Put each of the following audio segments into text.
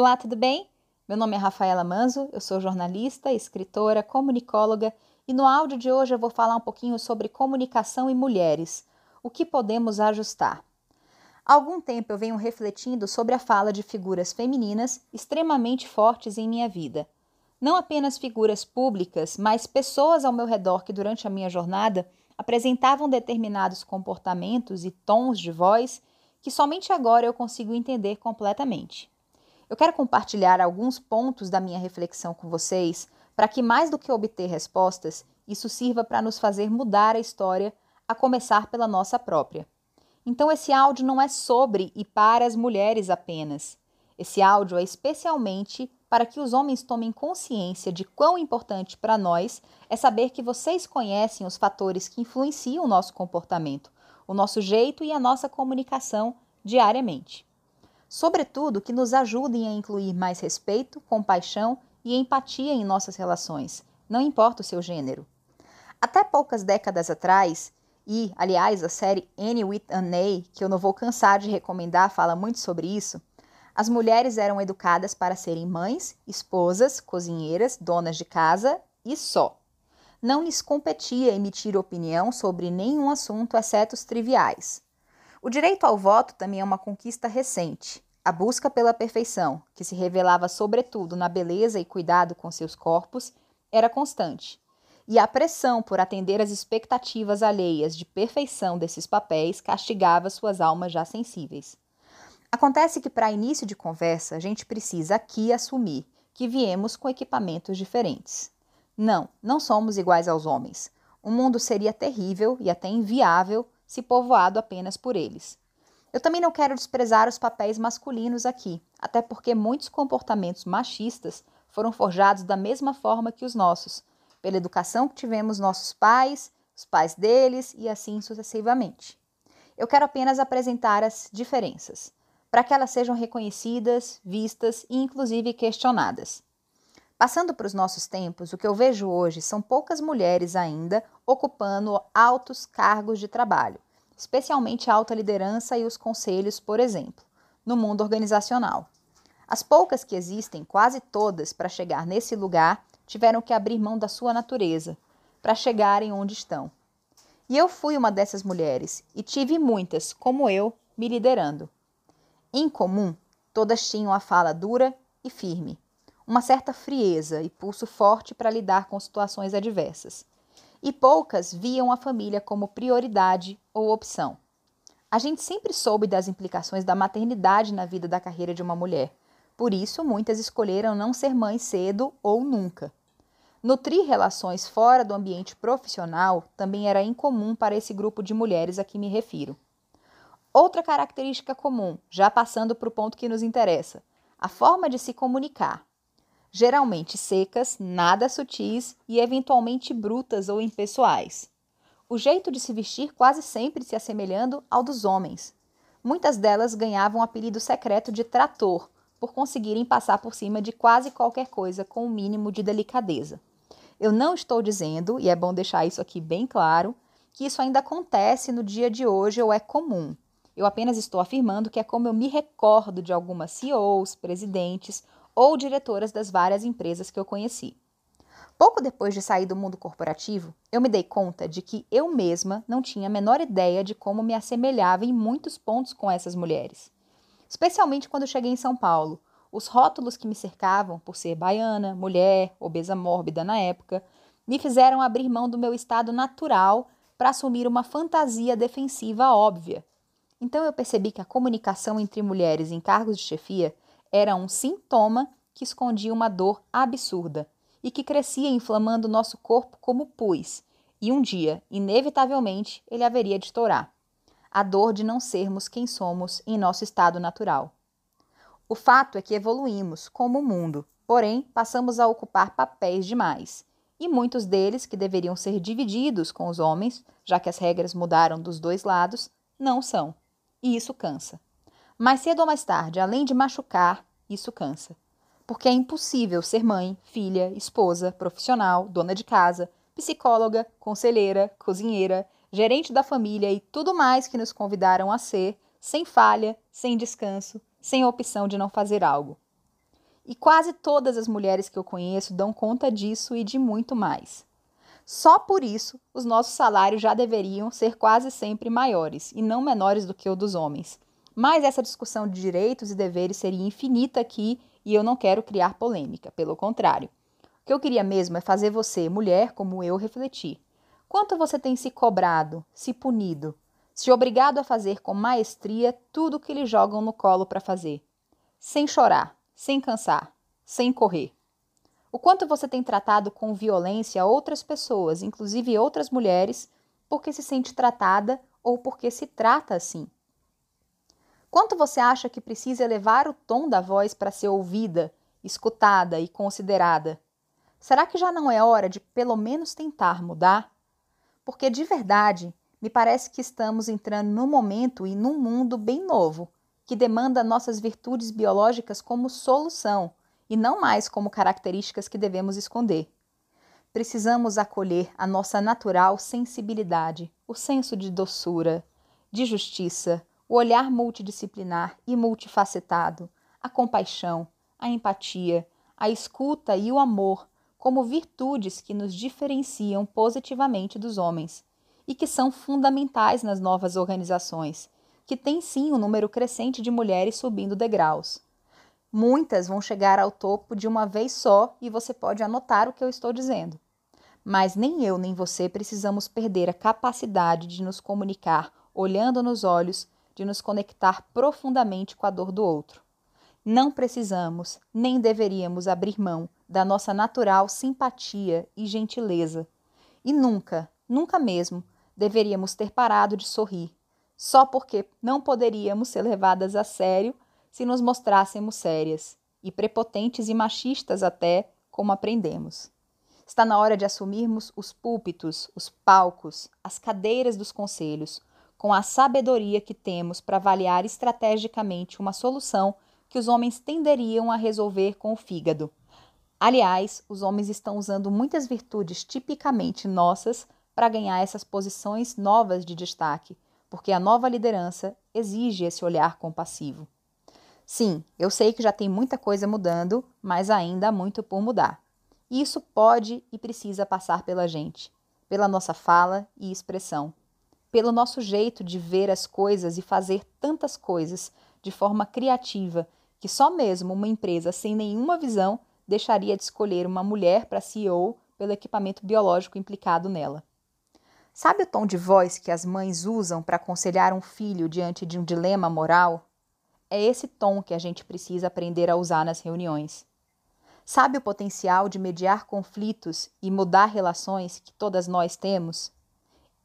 Olá, tudo bem? Meu nome é Rafaela Manzo, eu sou jornalista, escritora, comunicóloga e no áudio de hoje eu vou falar um pouquinho sobre comunicação e mulheres, o que podemos ajustar. Há algum tempo eu venho refletindo sobre a fala de figuras femininas extremamente fortes em minha vida. Não apenas figuras públicas, mas pessoas ao meu redor que durante a minha jornada apresentavam determinados comportamentos e tons de voz que somente agora eu consigo entender completamente. Eu quero compartilhar alguns pontos da minha reflexão com vocês para que, mais do que obter respostas, isso sirva para nos fazer mudar a história, a começar pela nossa própria. Então, esse áudio não é sobre e para as mulheres apenas. Esse áudio é especialmente para que os homens tomem consciência de quão importante para nós é saber que vocês conhecem os fatores que influenciam o nosso comportamento, o nosso jeito e a nossa comunicação diariamente sobretudo que nos ajudem a incluir mais respeito, compaixão e empatia em nossas relações, não importa o seu gênero. Até poucas décadas atrás, e, aliás, a série Annie with an A, que eu não vou cansar de recomendar, fala muito sobre isso, as mulheres eram educadas para serem mães, esposas, cozinheiras, donas de casa e só. Não lhes competia emitir opinião sobre nenhum assunto, exceto os triviais. O direito ao voto também é uma conquista recente. A busca pela perfeição, que se revelava sobretudo na beleza e cuidado com seus corpos, era constante. E a pressão por atender às expectativas alheias de perfeição desses papéis castigava suas almas já sensíveis. Acontece que, para início de conversa, a gente precisa aqui assumir que viemos com equipamentos diferentes. Não, não somos iguais aos homens. O mundo seria terrível e até inviável se povoado apenas por eles. Eu também não quero desprezar os papéis masculinos aqui, até porque muitos comportamentos machistas foram forjados da mesma forma que os nossos, pela educação que tivemos nossos pais, os pais deles e assim sucessivamente. Eu quero apenas apresentar as diferenças, para que elas sejam reconhecidas, vistas e inclusive questionadas. Passando para os nossos tempos, o que eu vejo hoje são poucas mulheres ainda ocupando altos cargos de trabalho, especialmente a alta liderança e os conselhos, por exemplo, no mundo organizacional. As poucas que existem, quase todas, para chegar nesse lugar, tiveram que abrir mão da sua natureza para chegarem onde estão. E eu fui uma dessas mulheres e tive muitas, como eu, me liderando. Em comum, todas tinham a fala dura e firme uma certa frieza e pulso forte para lidar com situações adversas. E poucas viam a família como prioridade ou opção. A gente sempre soube das implicações da maternidade na vida da carreira de uma mulher. Por isso, muitas escolheram não ser mãe cedo ou nunca. Nutrir relações fora do ambiente profissional também era incomum para esse grupo de mulheres a que me refiro. Outra característica comum, já passando para o ponto que nos interessa, a forma de se comunicar geralmente secas, nada sutis e eventualmente brutas ou impessoais. O jeito de se vestir quase sempre se assemelhando ao dos homens. Muitas delas ganhavam o apelido secreto de trator, por conseguirem passar por cima de quase qualquer coisa com o um mínimo de delicadeza. Eu não estou dizendo, e é bom deixar isso aqui bem claro, que isso ainda acontece no dia de hoje ou é comum. Eu apenas estou afirmando que é como eu me recordo de algumas CEOs, presidentes ou diretoras das várias empresas que eu conheci. Pouco depois de sair do mundo corporativo, eu me dei conta de que eu mesma não tinha a menor ideia de como me assemelhava em muitos pontos com essas mulheres. Especialmente quando cheguei em São Paulo, os rótulos que me cercavam por ser baiana, mulher, obesa mórbida na época, me fizeram abrir mão do meu estado natural para assumir uma fantasia defensiva óbvia. Então eu percebi que a comunicação entre mulheres em cargos de chefia era um sintoma que escondia uma dor absurda e que crescia inflamando nosso corpo como pus, e um dia, inevitavelmente, ele haveria de estourar. A dor de não sermos quem somos em nosso estado natural. O fato é que evoluímos como o mundo, porém passamos a ocupar papéis demais, e muitos deles, que deveriam ser divididos com os homens, já que as regras mudaram dos dois lados, não são. E isso cansa. Mais cedo ou mais tarde, além de machucar, isso cansa. Porque é impossível ser mãe, filha, esposa, profissional, dona de casa, psicóloga, conselheira, cozinheira, gerente da família e tudo mais que nos convidaram a ser, sem falha, sem descanso, sem opção de não fazer algo. E quase todas as mulheres que eu conheço dão conta disso e de muito mais. Só por isso, os nossos salários já deveriam ser quase sempre maiores e não menores do que o dos homens. Mas essa discussão de direitos e deveres seria infinita aqui e eu não quero criar polêmica, pelo contrário. O que eu queria mesmo é fazer você, mulher como eu, refletir. Quanto você tem se cobrado, se punido, se obrigado a fazer com maestria tudo o que lhe jogam no colo para fazer? Sem chorar, sem cansar, sem correr. O quanto você tem tratado com violência outras pessoas, inclusive outras mulheres, porque se sente tratada ou porque se trata assim. Quanto você acha que precisa elevar o tom da voz para ser ouvida, escutada e considerada? Será que já não é hora de pelo menos tentar mudar? Porque de verdade, me parece que estamos entrando num momento e num mundo bem novo, que demanda nossas virtudes biológicas como solução e não mais como características que devemos esconder. Precisamos acolher a nossa natural sensibilidade, o senso de doçura, de justiça, o olhar multidisciplinar e multifacetado, a compaixão, a empatia, a escuta e o amor como virtudes que nos diferenciam positivamente dos homens e que são fundamentais nas novas organizações, que têm sim um número crescente de mulheres subindo degraus. Muitas vão chegar ao topo de uma vez só e você pode anotar o que eu estou dizendo. Mas nem eu nem você precisamos perder a capacidade de nos comunicar olhando nos olhos de nos conectar profundamente com a dor do outro. Não precisamos, nem deveríamos abrir mão da nossa natural simpatia e gentileza. E nunca, nunca mesmo, deveríamos ter parado de sorrir, só porque não poderíamos ser levadas a sério se nos mostrássemos sérias, e prepotentes e machistas até, como aprendemos. Está na hora de assumirmos os púlpitos, os palcos, as cadeiras dos conselhos, com a sabedoria que temos para avaliar estrategicamente uma solução que os homens tenderiam a resolver com o fígado. Aliás, os homens estão usando muitas virtudes tipicamente nossas para ganhar essas posições novas de destaque, porque a nova liderança exige esse olhar compassivo. Sim, eu sei que já tem muita coisa mudando, mas ainda há muito por mudar. E isso pode e precisa passar pela gente, pela nossa fala e expressão pelo nosso jeito de ver as coisas e fazer tantas coisas de forma criativa que só mesmo uma empresa sem nenhuma visão deixaria de escolher uma mulher para CEO pelo equipamento biológico implicado nela. Sabe o tom de voz que as mães usam para aconselhar um filho diante de um dilema moral? É esse tom que a gente precisa aprender a usar nas reuniões. Sabe o potencial de mediar conflitos e mudar relações que todas nós temos?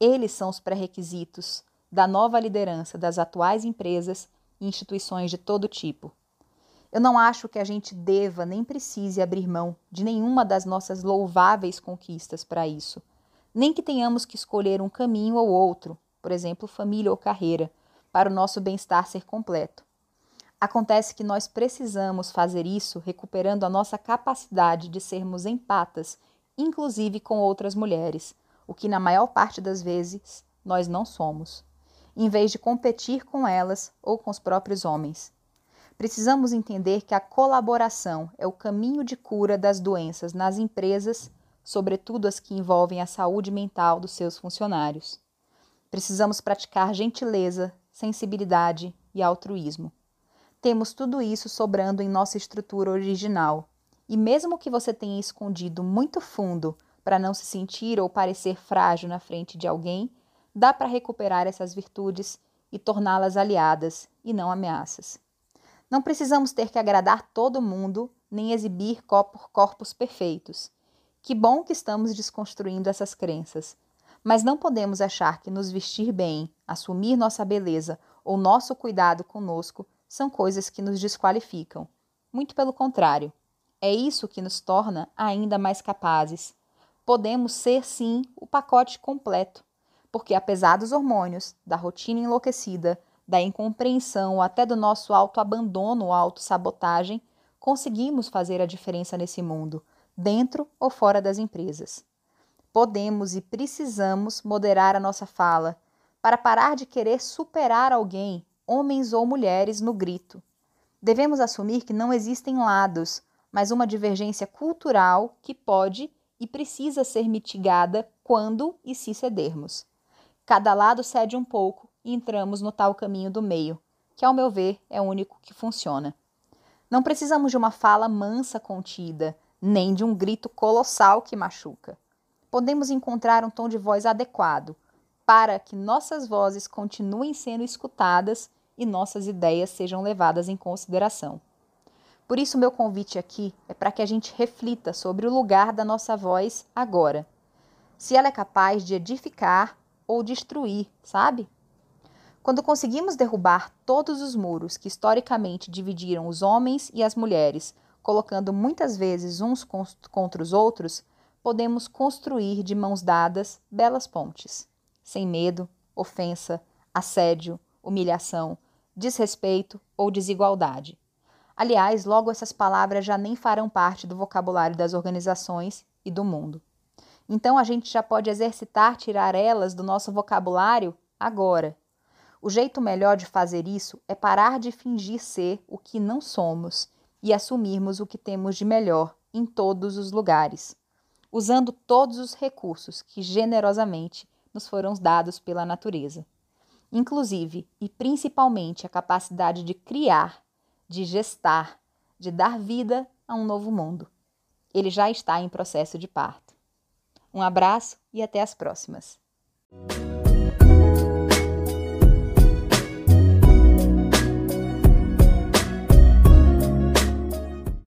Eles são os pré-requisitos da nova liderança das atuais empresas e instituições de todo tipo. Eu não acho que a gente deva nem precise abrir mão de nenhuma das nossas louváveis conquistas para isso, nem que tenhamos que escolher um caminho ou outro, por exemplo, família ou carreira, para o nosso bem-estar ser completo. Acontece que nós precisamos fazer isso recuperando a nossa capacidade de sermos empatas, inclusive com outras mulheres o que na maior parte das vezes nós não somos, em vez de competir com elas ou com os próprios homens. Precisamos entender que a colaboração é o caminho de cura das doenças nas empresas, sobretudo as que envolvem a saúde mental dos seus funcionários. Precisamos praticar gentileza, sensibilidade e altruísmo. Temos tudo isso sobrando em nossa estrutura original, e mesmo que você tenha escondido muito fundo para não se sentir ou parecer frágil na frente de alguém, dá para recuperar essas virtudes e torná-las aliadas e não ameaças. Não precisamos ter que agradar todo mundo nem exibir corpos perfeitos. Que bom que estamos desconstruindo essas crenças. Mas não podemos achar que nos vestir bem, assumir nossa beleza ou nosso cuidado conosco são coisas que nos desqualificam. Muito pelo contrário. É isso que nos torna ainda mais capazes, podemos ser sim o pacote completo, porque apesar dos hormônios, da rotina enlouquecida, da incompreensão até do nosso autoabandono ou autossabotagem, conseguimos fazer a diferença nesse mundo, dentro ou fora das empresas. Podemos e precisamos moderar a nossa fala para parar de querer superar alguém, homens ou mulheres, no grito. Devemos assumir que não existem lados, mas uma divergência cultural que pode e precisa ser mitigada quando e se cedermos. Cada lado cede um pouco e entramos no tal caminho do meio, que, ao meu ver, é o único que funciona. Não precisamos de uma fala mansa contida, nem de um grito colossal que machuca. Podemos encontrar um tom de voz adequado para que nossas vozes continuem sendo escutadas e nossas ideias sejam levadas em consideração. Por isso, meu convite aqui é para que a gente reflita sobre o lugar da nossa voz agora. Se ela é capaz de edificar ou destruir, sabe? Quando conseguimos derrubar todos os muros que historicamente dividiram os homens e as mulheres, colocando muitas vezes uns contra os outros, podemos construir de mãos dadas belas pontes, sem medo, ofensa, assédio, humilhação, desrespeito ou desigualdade. Aliás, logo essas palavras já nem farão parte do vocabulário das organizações e do mundo. Então a gente já pode exercitar tirar elas do nosso vocabulário agora. O jeito melhor de fazer isso é parar de fingir ser o que não somos e assumirmos o que temos de melhor em todos os lugares, usando todos os recursos que generosamente nos foram dados pela natureza, inclusive e principalmente a capacidade de criar, de gestar, de dar vida a um novo mundo. Ele já está em processo de parto. Um abraço e até as próximas.